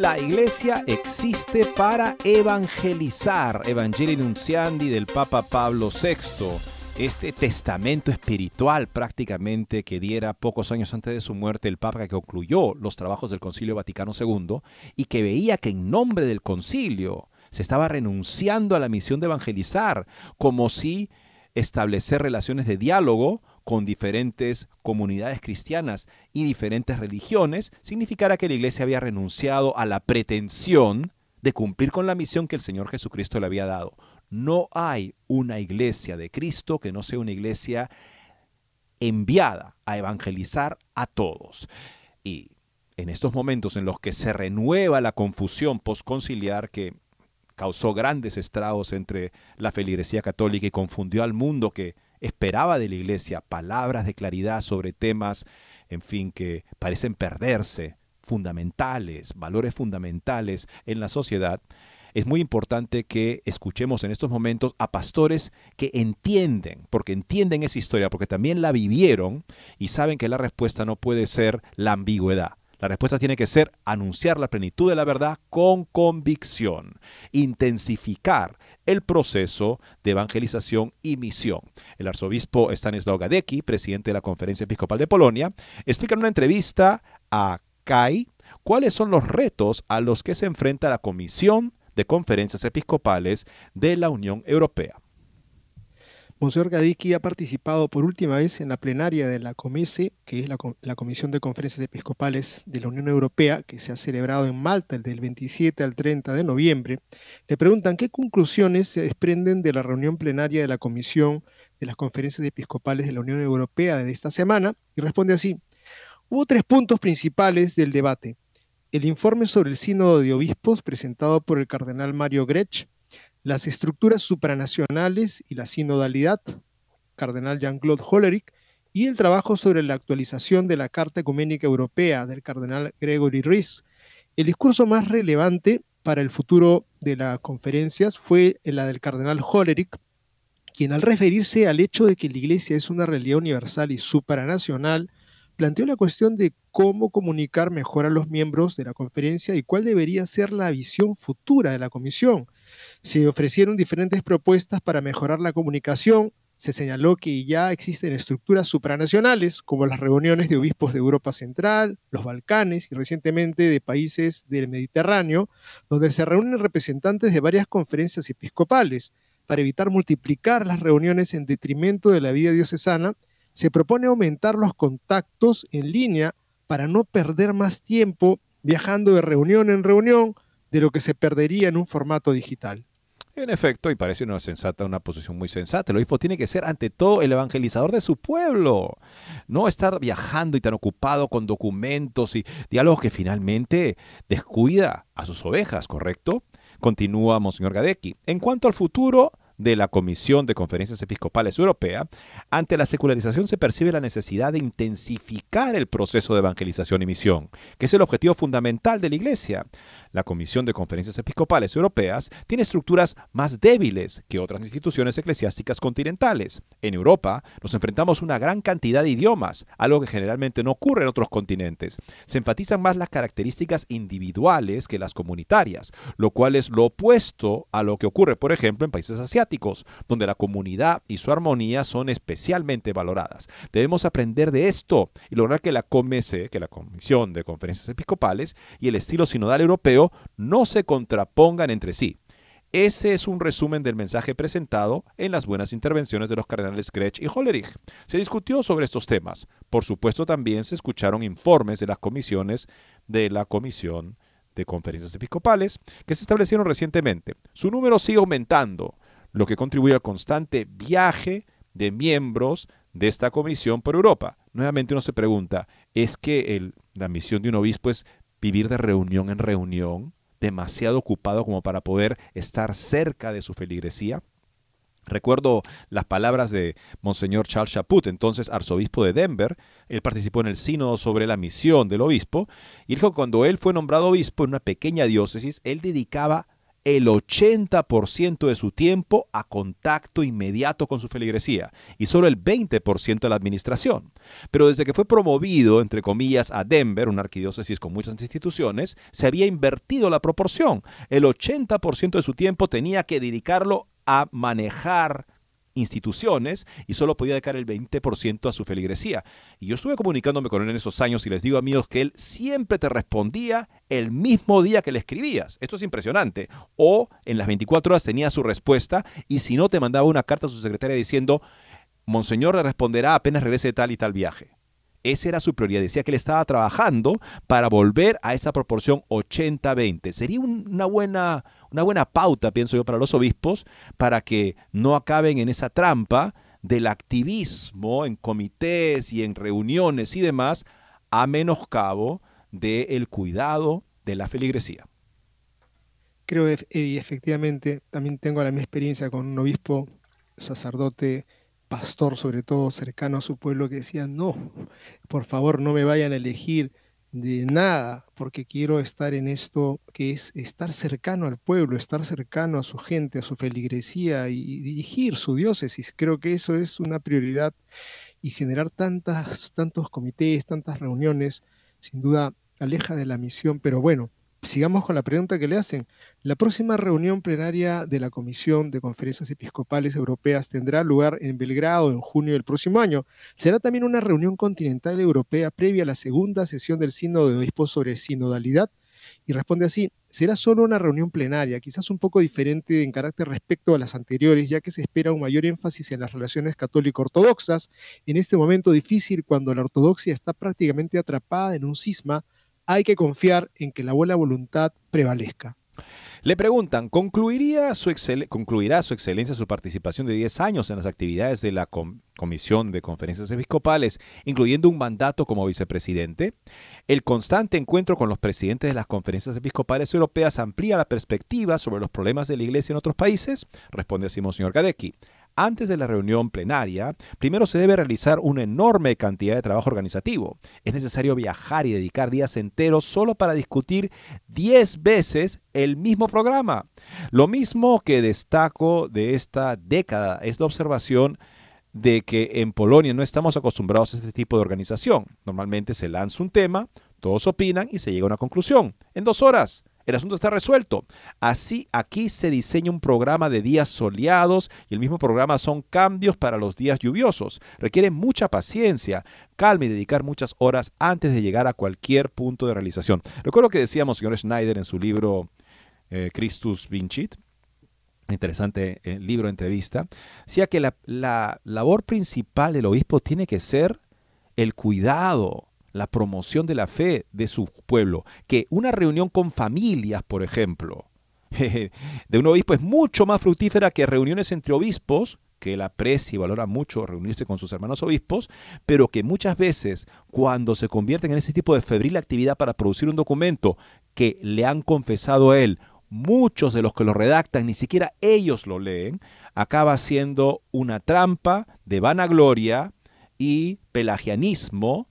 La iglesia existe para evangelizar. Evangelii Nunciandi del Papa Pablo VI. Este testamento espiritual prácticamente que diera pocos años antes de su muerte el Papa que concluyó los trabajos del Concilio Vaticano II y que veía que en nombre del concilio se estaba renunciando a la misión de evangelizar, como si establecer relaciones de diálogo con diferentes comunidades cristianas y diferentes religiones, significara que la iglesia había renunciado a la pretensión de cumplir con la misión que el Señor Jesucristo le había dado. No hay una iglesia de Cristo que no sea una iglesia enviada a evangelizar a todos. Y en estos momentos en los que se renueva la confusión postconciliar que causó grandes estragos entre la feligresía católica y confundió al mundo que esperaba de la iglesia palabras de claridad sobre temas, en fin, que parecen perderse, fundamentales, valores fundamentales en la sociedad, es muy importante que escuchemos en estos momentos a pastores que entienden, porque entienden esa historia, porque también la vivieron y saben que la respuesta no puede ser la ambigüedad. La respuesta tiene que ser anunciar la plenitud de la verdad con convicción, intensificar el proceso de evangelización y misión. El arzobispo Stanislaw Gadecki, presidente de la Conferencia Episcopal de Polonia, explica en una entrevista a CAI cuáles son los retos a los que se enfrenta la Comisión de Conferencias Episcopales de la Unión Europea. Monseñor Gadicki ha participado por última vez en la plenaria de la COMESE, que es la, Comisión de Conferencias Episcopales de la Unión Europea, que se ha celebrado en Malta del 27 al 30 de noviembre. Le preguntan qué conclusiones se desprenden de la reunión plenaria de la Comisión de las Conferencias Episcopales de la Unión Europea de esta semana y responde así. Hubo tres puntos principales del debate. El informe sobre el Sínodo de Obispos presentado por el cardenal Mario Grech, las estructuras supranacionales y la sinodalidad, cardenal Jean-Claude Hollerich, y el trabajo sobre la actualización de la Carta Ecuménica Europea del cardenal Gregory Ruiz. El discurso más relevante para el futuro de las conferencias fue la del cardenal Hollerich, quien al referirse al hecho de que la Iglesia es una realidad universal y supranacional, planteó la cuestión de cómo comunicar mejor a los miembros de la conferencia y cuál debería ser la visión futura de la comisión. Se ofrecieron diferentes propuestas para mejorar la comunicación. Se señaló que ya existen estructuras supranacionales, como las reuniones de obispos de Europa Central, los Balcanes y recientemente de países del Mediterráneo, donde se reúnen representantes de varias conferencias episcopales. Para evitar multiplicar las reuniones en detrimento de la vida diocesana, se propone aumentar los contactos en línea para no perder más tiempo viajando de reunión en reunión de lo que se perdería en un formato digital. En efecto, y parece una sensata, una posición muy sensata. El obispo tiene que ser ante todo el evangelizador de su pueblo, no estar viajando y tan ocupado con documentos y diálogos que finalmente descuida a sus ovejas, ¿correcto? Continúa Monseñor Gadecki. En cuanto al futuro, de la Comisión de Conferencias Episcopales Europea, ante la secularización se percibe la necesidad de intensificar el proceso de evangelización y misión, que es el objetivo fundamental de la Iglesia. La Comisión de Conferencias Episcopales Europeas tiene estructuras más débiles que otras instituciones eclesiásticas continentales. En Europa nos enfrentamos a una gran cantidad de idiomas, algo que generalmente no ocurre en otros continentes. Se enfatizan más las características individuales que las comunitarias, lo cual es lo opuesto a lo que ocurre, por ejemplo, en países asiáticos donde la comunidad y su armonía son especialmente valoradas. Debemos aprender de esto y lograr que la COMESE, que la Comisión de Conferencias Episcopales, y el estilo sinodal europeo no se contrapongan entre sí. Ese es un resumen del mensaje presentado en las buenas intervenciones de los cardenales Grech y Hollerich. Se discutió sobre estos temas. Por supuesto, también se escucharon informes de las comisiones de la Comisión de Conferencias Episcopales que se establecieron recientemente. Su número sigue aumentando lo que contribuye al constante viaje de miembros de esta comisión por Europa. Nuevamente uno se pregunta, ¿es que la misión de un obispo es vivir de reunión en reunión, demasiado ocupado como para poder estar cerca de su feligresía? Recuerdo las palabras de Monseñor Charles Chaput, entonces arzobispo de Denver. Él participó en el sínodo sobre la misión del obispo y dijo que cuando él fue nombrado obispo en una pequeña diócesis, él dedicaba el 80% de su tiempo a contacto inmediato con su feligresía y solo el 20% a la administración. Pero desde que fue promovido, entre comillas, a Denver, una arquidiócesis con muchas instituciones, se había invertido la proporción. El 80% de su tiempo tenía que dedicarlo a manejar instituciones y solo podía dedicar el 20% a su feligresía. Y yo estuve comunicándome con él en esos años y les digo amigos que él siempre te respondía el mismo día que le escribías. Esto es impresionante. O en las 24 horas tenía su respuesta y si no te mandaba una carta a su secretaria diciendo, Monseñor le responderá apenas regrese de tal y tal viaje. Esa era su prioridad. Decía que él estaba trabajando para volver a esa proporción 80-20. Sería una buena, una buena pauta, pienso yo, para los obispos, para que no acaben en esa trampa del activismo en comités y en reuniones y demás, a menoscabo del cuidado de la feligresía. Creo, Eddie, efectivamente, también tengo la misma experiencia con un obispo, sacerdote, pastor, sobre todo cercano a su pueblo, que decía, no, por favor, no me vayan a elegir de nada, porque quiero estar en esto que es estar cercano al pueblo, estar cercano a su gente, a su feligresía y dirigir su diócesis. Creo que eso es una prioridad y generar tantas, tantos comités, tantas reuniones, sin duda aleja de la misión, pero bueno, sigamos con la pregunta que le hacen. La próxima reunión plenaria de la Comisión de Conferencias Episcopales Europeas tendrá lugar en Belgrado en junio del próximo año. Será también una reunión continental europea previa a la segunda sesión del Sínodo de Obispos sobre sinodalidad. Y responde así, será solo una reunión plenaria, quizás un poco diferente en carácter respecto a las anteriores, ya que se espera un mayor énfasis en las relaciones católico-ortodoxas, en este momento difícil cuando la ortodoxia está prácticamente atrapada en un cisma hay que confiar en que la buena voluntad prevalezca. Le preguntan, ¿concluiría su ¿concluirá su excelencia su participación de 10 años en las actividades de la Comisión de Conferencias Episcopales, incluyendo un mandato como vicepresidente? El constante encuentro con los presidentes de las conferencias episcopales europeas amplía la perspectiva sobre los problemas de la Iglesia en otros países, responde así Monseñor Gadecki. Antes de la reunión plenaria, primero se debe realizar una enorme cantidad de trabajo organizativo. Es necesario viajar y dedicar días enteros solo para discutir 10 veces el mismo programa. Lo mismo que destaco de esta década es la observación de que en Polonia no estamos acostumbrados a este tipo de organización. Normalmente se lanza un tema, todos opinan y se llega a una conclusión en dos horas. El asunto está resuelto. Así, aquí se diseña un programa de días soleados y el mismo programa son cambios para los días lluviosos. Requiere mucha paciencia, calma y dedicar muchas horas antes de llegar a cualquier punto de realización. Recuerdo que decíamos, señor Schneider, en su libro eh, Christus Vincit, interesante eh, libro entrevista, decía que la labor principal del obispo tiene que ser el cuidado, la promoción de la fe de su pueblo, que una reunión con familias, por ejemplo, de un obispo es mucho más fructífera que reuniones entre obispos, que él aprecia y valora mucho reunirse con sus hermanos obispos, pero que muchas veces cuando se convierten en ese tipo de febril actividad para producir un documento que le han confesado a él, muchos de los que lo redactan ni siquiera ellos lo leen, acaba siendo una trampa de vanagloria y pelagianismo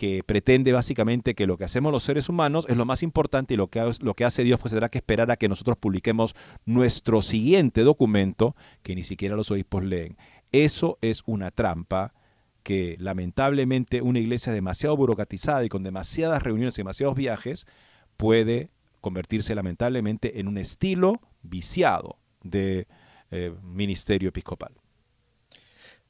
que pretende básicamente que lo que hacemos los seres humanos es lo más importante y lo que, lo que hace Dios pues tendrá que esperar a que nosotros publiquemos nuestro siguiente documento que ni siquiera los obispos leen. Eso es una trampa que lamentablemente una iglesia demasiado burocratizada y con demasiadas reuniones y demasiados viajes puede convertirse lamentablemente en un estilo viciado de eh, ministerio episcopal.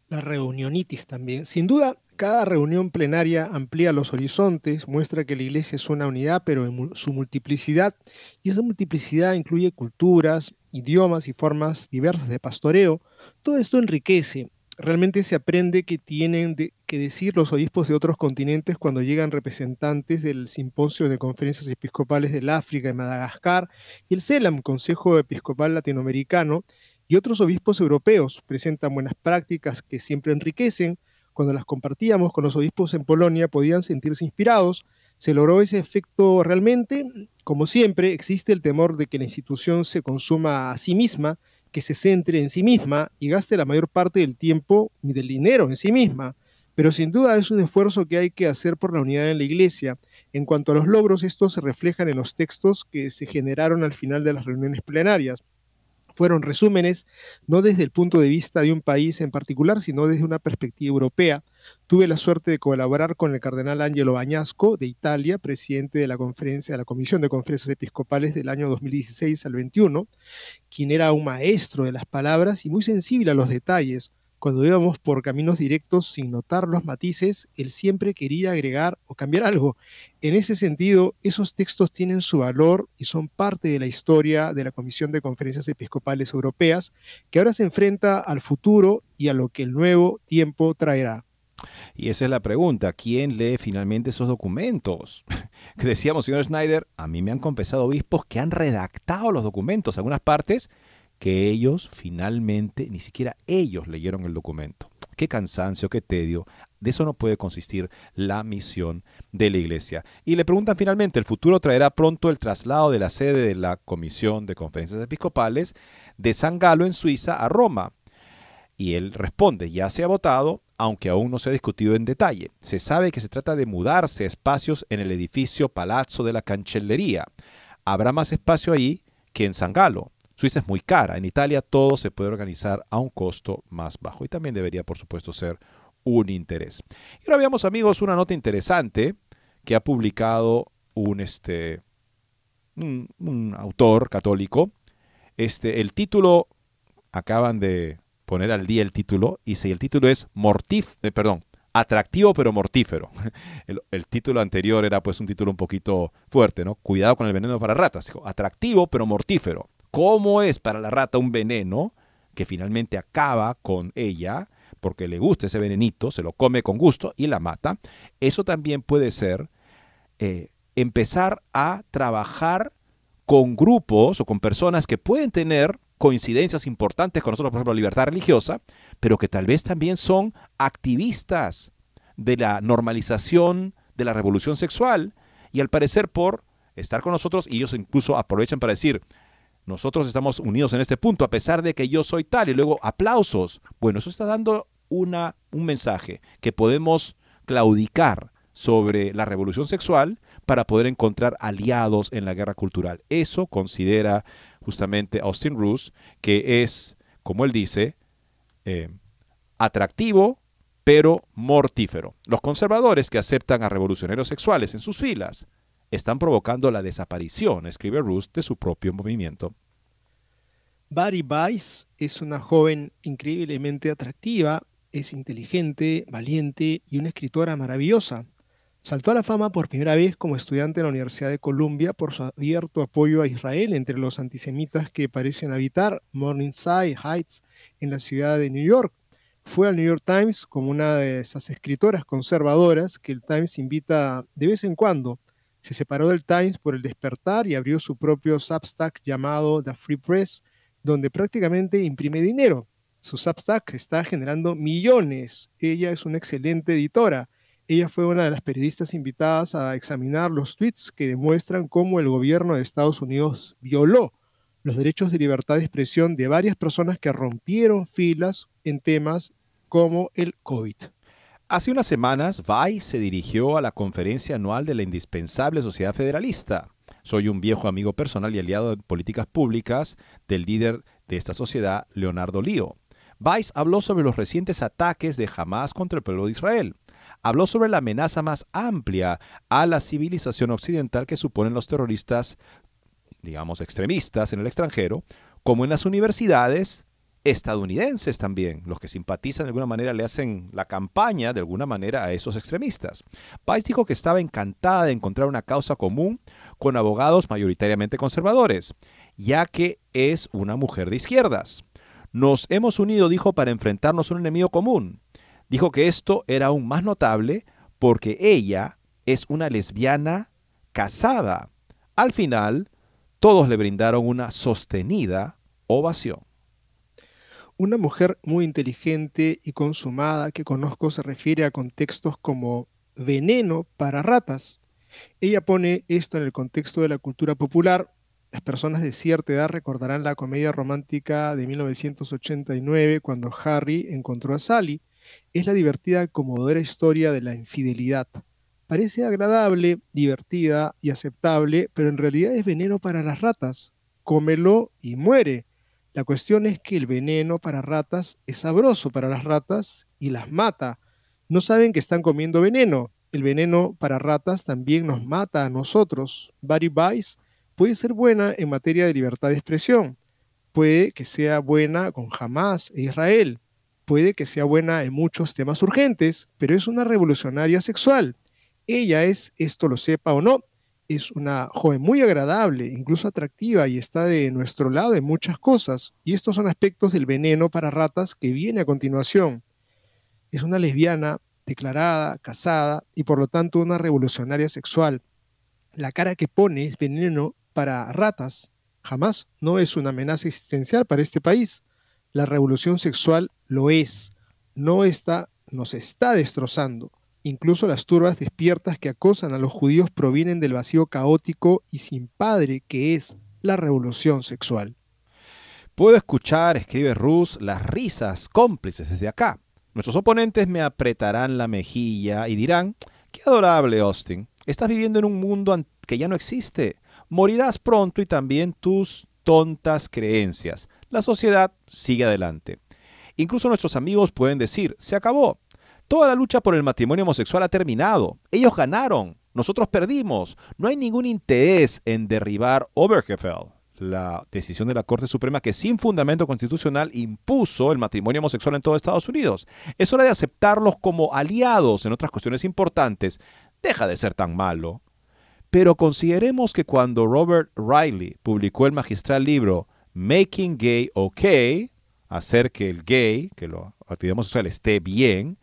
La reunionitis también. Sin duda, cada reunión plenaria amplía los horizontes, muestra que la iglesia es una unidad, pero en su multiplicidad, y esa multiplicidad incluye culturas, idiomas y formas diversas de pastoreo. Todo esto enriquece. Realmente se aprende que tienen que decir los obispos de otros continentes cuando llegan representantes del Simposio de Conferencias Episcopales del África y Madagascar y el CELAM, Consejo Episcopal Latinoamericano, y otros obispos europeos presentan buenas prácticas que siempre enriquecen, cuando las compartíamos con los obispos en Polonia podían sentirse inspirados. Se logró ese efecto realmente. Como siempre, existe el temor de que la institución se consuma a sí misma, que se centre en sí misma y gaste la mayor parte del tiempo y del dinero en sí misma. Pero sin duda es un esfuerzo que hay que hacer por la unidad en la Iglesia. En cuanto a los logros, estos se reflejan en los textos que se generaron al final de las reuniones plenarias fueron resúmenes, no desde el punto de vista de un país en particular, sino desde una perspectiva europea. Tuve la suerte de colaborar con el cardenal Angelo Bañasco de Italia, presidente de la conferencia, de la Comisión de Conferencias Episcopales del año 2016 al 21, quien era un maestro de las palabras y muy sensible a los detalles. Cuando íbamos por caminos directos sin notar los matices, él siempre quería agregar o cambiar algo. En ese sentido, esos textos tienen su valor y son parte de la historia de la Comisión de Conferencias Episcopales Europeas, que ahora se enfrenta al futuro y a lo que el nuevo tiempo traerá. Y esa es la pregunta, ¿quién lee finalmente esos documentos? Decíamos, señor Schneider, a mí me han confesado obispos que han redactado los documentos, algunas partes que ellos finalmente, ni siquiera ellos leyeron el documento. qué cansancio, qué tedio. De eso no puede consistir la misión de la iglesia. Y le preguntan finalmente, ¿el futuro traerá pronto el traslado de la sede de la Comisión de Conferencias Episcopales de San Galo en Suiza a Roma? Y él responde, ya se ha votado, aunque aún no se ha discutido en detalle. Se sabe que se trata de mudarse espacios en el edificio Palazzo de la Cancellería. Habrá más espacio ahí que en San Galo. Suiza es muy cara. En Italia todo se puede organizar a un costo más bajo y también debería, por supuesto, ser un interés. Y ahora veamos, amigos, una nota interesante que ha publicado un, este, un, autor católico. Este, el título, acaban de poner al día el título, y si el título es mortif, eh, perdón, atractivo pero mortífero. El, el, título anterior era pues un título un poquito fuerte, ¿no? Cuidado con el veneno para ratas. Dijo, atractivo pero mortífero. ¿Cómo es para la rata un veneno que finalmente acaba con ella porque le gusta ese venenito, se lo come con gusto y la mata? Eso también puede ser eh, empezar a trabajar con grupos o con personas que pueden tener coincidencias importantes con nosotros, por ejemplo, libertad religiosa, pero que tal vez también son activistas de la normalización de la revolución sexual y al parecer por estar con nosotros, y ellos incluso aprovechan para decir, nosotros estamos unidos en este punto, a pesar de que yo soy tal, y luego aplausos. Bueno, eso está dando una, un mensaje que podemos claudicar sobre la revolución sexual para poder encontrar aliados en la guerra cultural. Eso considera justamente Austin Roos, que es, como él dice, eh, atractivo, pero mortífero. Los conservadores que aceptan a revolucionarios sexuales en sus filas están provocando la desaparición, escribe Roos, de su propio movimiento. Barry Weiss es una joven increíblemente atractiva, es inteligente, valiente y una escritora maravillosa. Saltó a la fama por primera vez como estudiante en la Universidad de Columbia por su abierto apoyo a Israel entre los antisemitas que parecen habitar Morningside Heights en la ciudad de New York. Fue al New York Times como una de esas escritoras conservadoras que el Times invita de vez en cuando se separó del Times por el despertar y abrió su propio Substack llamado The Free Press, donde prácticamente imprime dinero. Su Substack está generando millones. Ella es una excelente editora. Ella fue una de las periodistas invitadas a examinar los tweets que demuestran cómo el gobierno de Estados Unidos violó los derechos de libertad de expresión de varias personas que rompieron filas en temas como el COVID. Hace unas semanas, Vai se dirigió a la conferencia anual de la indispensable Sociedad Federalista. Soy un viejo amigo personal y aliado de políticas públicas del líder de esta sociedad, Leonardo Lío. Weiss habló sobre los recientes ataques de Hamas contra el pueblo de Israel. Habló sobre la amenaza más amplia a la civilización occidental que suponen los terroristas, digamos, extremistas en el extranjero, como en las universidades, estadounidenses también, los que simpatizan de alguna manera le hacen la campaña de alguna manera a esos extremistas. Pais dijo que estaba encantada de encontrar una causa común con abogados mayoritariamente conservadores, ya que es una mujer de izquierdas. Nos hemos unido, dijo, para enfrentarnos a un enemigo común. Dijo que esto era aún más notable porque ella es una lesbiana casada. Al final, todos le brindaron una sostenida ovación. Una mujer muy inteligente y consumada que conozco se refiere a contextos como veneno para ratas. Ella pone esto en el contexto de la cultura popular. Las personas de cierta edad recordarán la comedia romántica de 1989 cuando Harry encontró a Sally. Es la divertida y conmovedora historia de la infidelidad. Parece agradable, divertida y aceptable, pero en realidad es veneno para las ratas. Cómelo y muere. La cuestión es que el veneno para ratas es sabroso para las ratas y las mata. No saben que están comiendo veneno. El veneno para ratas también nos mata a nosotros. Barry Weiss puede ser buena en materia de libertad de expresión. Puede que sea buena con Hamas e Israel. Puede que sea buena en muchos temas urgentes, pero es una revolucionaria sexual. Ella es, esto lo sepa o no, es una joven muy agradable, incluso atractiva y está de nuestro lado en muchas cosas. Y estos son aspectos del veneno para ratas que viene a continuación. Es una lesbiana declarada, casada y por lo tanto una revolucionaria sexual. La cara que pone es veneno para ratas. Jamás no es una amenaza existencial para este país. La revolución sexual lo es. no está, nos está destrozando. Incluso las turbas despiertas que acosan a los judíos provienen del vacío caótico y sin padre que es la revolución sexual. Puedo escuchar, escribe Rus, las risas cómplices desde acá. Nuestros oponentes me apretarán la mejilla y dirán, qué adorable Austin, estás viviendo en un mundo que ya no existe. Morirás pronto y también tus tontas creencias. La sociedad sigue adelante. Incluso nuestros amigos pueden decir, se acabó. Toda la lucha por el matrimonio homosexual ha terminado. Ellos ganaron. Nosotros perdimos. No hay ningún interés en derribar Obergefell, la decisión de la Corte Suprema que sin fundamento constitucional impuso el matrimonio homosexual en todo Estados Unidos. Es hora de aceptarlos como aliados en otras cuestiones importantes. Deja de ser tan malo. Pero consideremos que cuando Robert Riley publicó el magistral libro Making Gay OK, hacer que el gay, que lo actividad homosexual esté bien,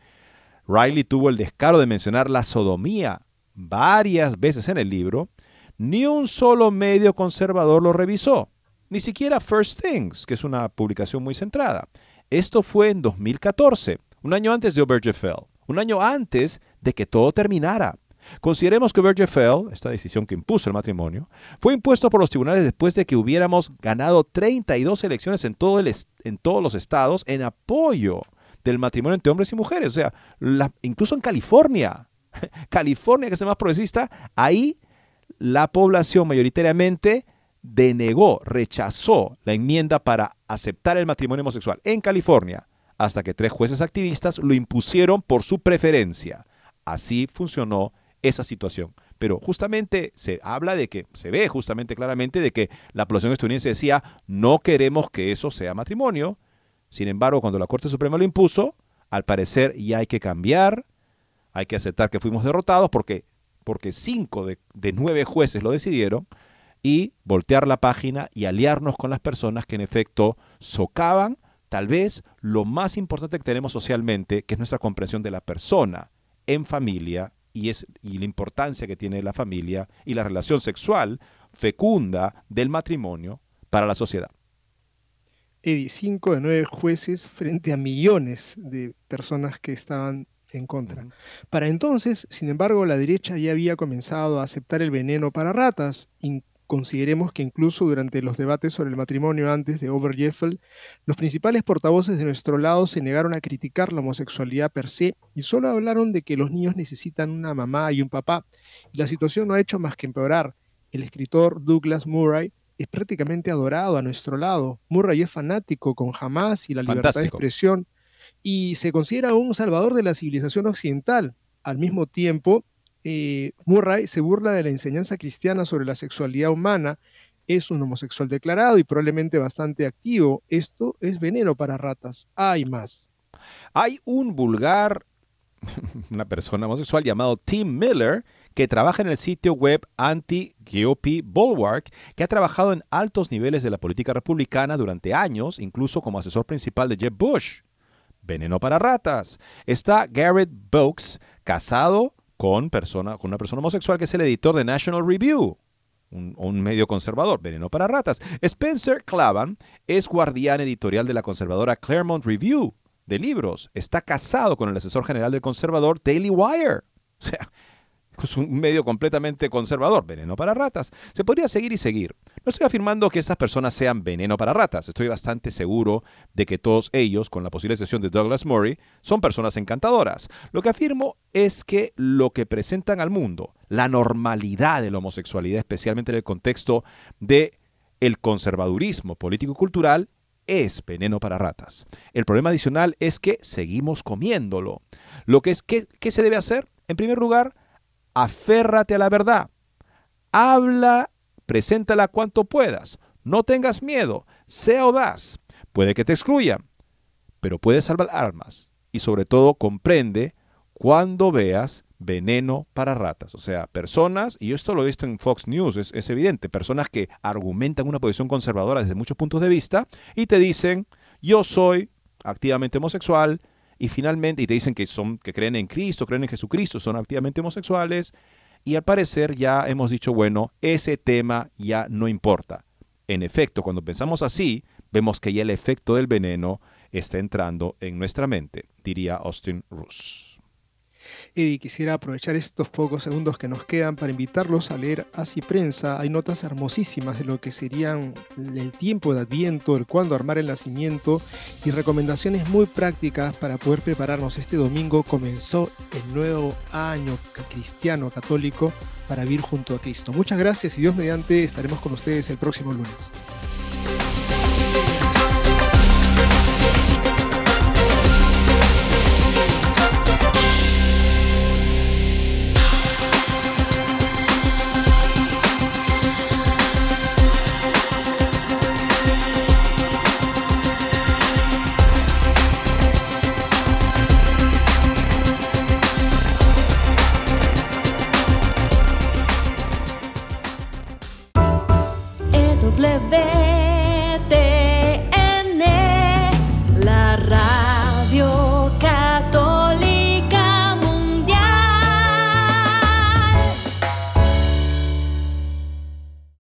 Riley tuvo el descaro de mencionar la sodomía varias veces en el libro, ni un solo medio conservador lo revisó, ni siquiera First Things, que es una publicación muy centrada. Esto fue en 2014, un año antes de Obergefell, un año antes de que todo terminara. Consideremos que Obergefell, esta decisión que impuso el matrimonio, fue impuesto por los tribunales después de que hubiéramos ganado 32 elecciones en, en todos los estados en apoyo del matrimonio entre hombres y mujeres. O sea, incluso en California, California, que es el más progresista, ahí la población mayoritariamente denegó, rechazó la enmienda para aceptar el matrimonio homosexual en California, hasta que tres jueces activistas lo impusieron por su preferencia. Así funcionó esa situación. Pero justamente se habla de que, se ve justamente claramente de que la población estadounidense decía, no queremos que eso sea matrimonio. Sin embargo, cuando la Corte Suprema lo impuso, al parecer ya hay que cambiar, hay que aceptar que fuimos derrotados porque, porque cinco de, de nueve jueces lo decidieron y voltear la página y aliarnos con las personas que en efecto socavan tal vez lo más importante que tenemos socialmente, que es nuestra comprensión de la persona en familia y, es, y la importancia que tiene la familia y la relación sexual fecunda del matrimonio para la sociedad. Eddie, cinco de nueve jueces frente a millones de personas que estaban en contra. Para entonces, sin embargo, la derecha ya había comenzado a aceptar el veneno para ratas, Consideremos que incluso durante los debates sobre el matrimonio antes de Obergefell, los principales portavoces de nuestro lado se negaron a criticar la homosexualidad per se y solo hablaron de que los niños necesitan una mamá y un papá. Y la situación no ha hecho más que empeorar. El escritor Douglas Murray es prácticamente adorado a nuestro lado. Murray es fanático con Hamas y la libertad de expresión y se considera un salvador de la civilización occidental. Al mismo tiempo, eh, Murray se burla de la enseñanza cristiana sobre la sexualidad humana, es un homosexual declarado y probablemente bastante activo. Esto es veneno para ratas. Hay más. Hay un vulgar, una persona homosexual llamado Tim Miller, que trabaja en el sitio web Anti-GOP Bulwark, que ha trabajado en altos niveles de la política republicana durante años, incluso como asesor principal de Jeb Bush. Veneno para ratas. Está Garrett Boakes, casado con, persona, con una persona homosexual que es el editor de National Review, un, medio conservador, veneno para ratas. Spencer Clavan es guardián editorial de la conservadora Claremont Review de libros. Está casado con el asesor general del conservador Daily Wire. O sea, es un medio completamente conservador, veneno para ratas. Se podría seguir y seguir. No estoy afirmando que estas personas sean veneno para ratas. Estoy bastante seguro de que todos ellos, con la posible excepción de Douglas Murray, son personas encantadoras. Lo que afirmo es que lo que presentan al mundo, la normalidad de la homosexualidad, especialmente en el contexto de el conservadurismo político-cultural, es veneno para ratas. El problema adicional es que seguimos comiéndolo. Lo que es, ¿qué, qué se debe hacer? En primer lugar, aférrate a la verdad. Habla, preséntala cuanto puedas. No tengas miedo, sea audaz. Puede que te excluyan, pero puedes salvar armas. Y sobre todo comprende cuando veas veneno para ratas. O sea, personas, y esto lo he visto en Fox News, es, evidente, personas que argumentan una posición conservadora desde muchos puntos de vista y te dicen, yo soy activamente homosexual, y finalmente, y te dicen que, son, que creen en Cristo, creen en Jesucristo, son activamente homosexuales, y al parecer ya hemos dicho, bueno, ese tema ya no importa. En efecto, cuando pensamos así, vemos que ya el efecto del veneno está entrando en nuestra mente, diría Austin Roos. Eddie, quisiera aprovechar estos pocos segundos que nos quedan para invitarlos a leer Así Prensa. Hay notas hermosísimas de lo que serían el tiempo de Adviento, el cuándo armar el nacimiento y recomendaciones muy prácticas para poder prepararnos. Este domingo comenzó el nuevo año cristiano católico para vivir junto a Cristo. Muchas gracias y Dios mediante estaremos con ustedes el próximo lunes.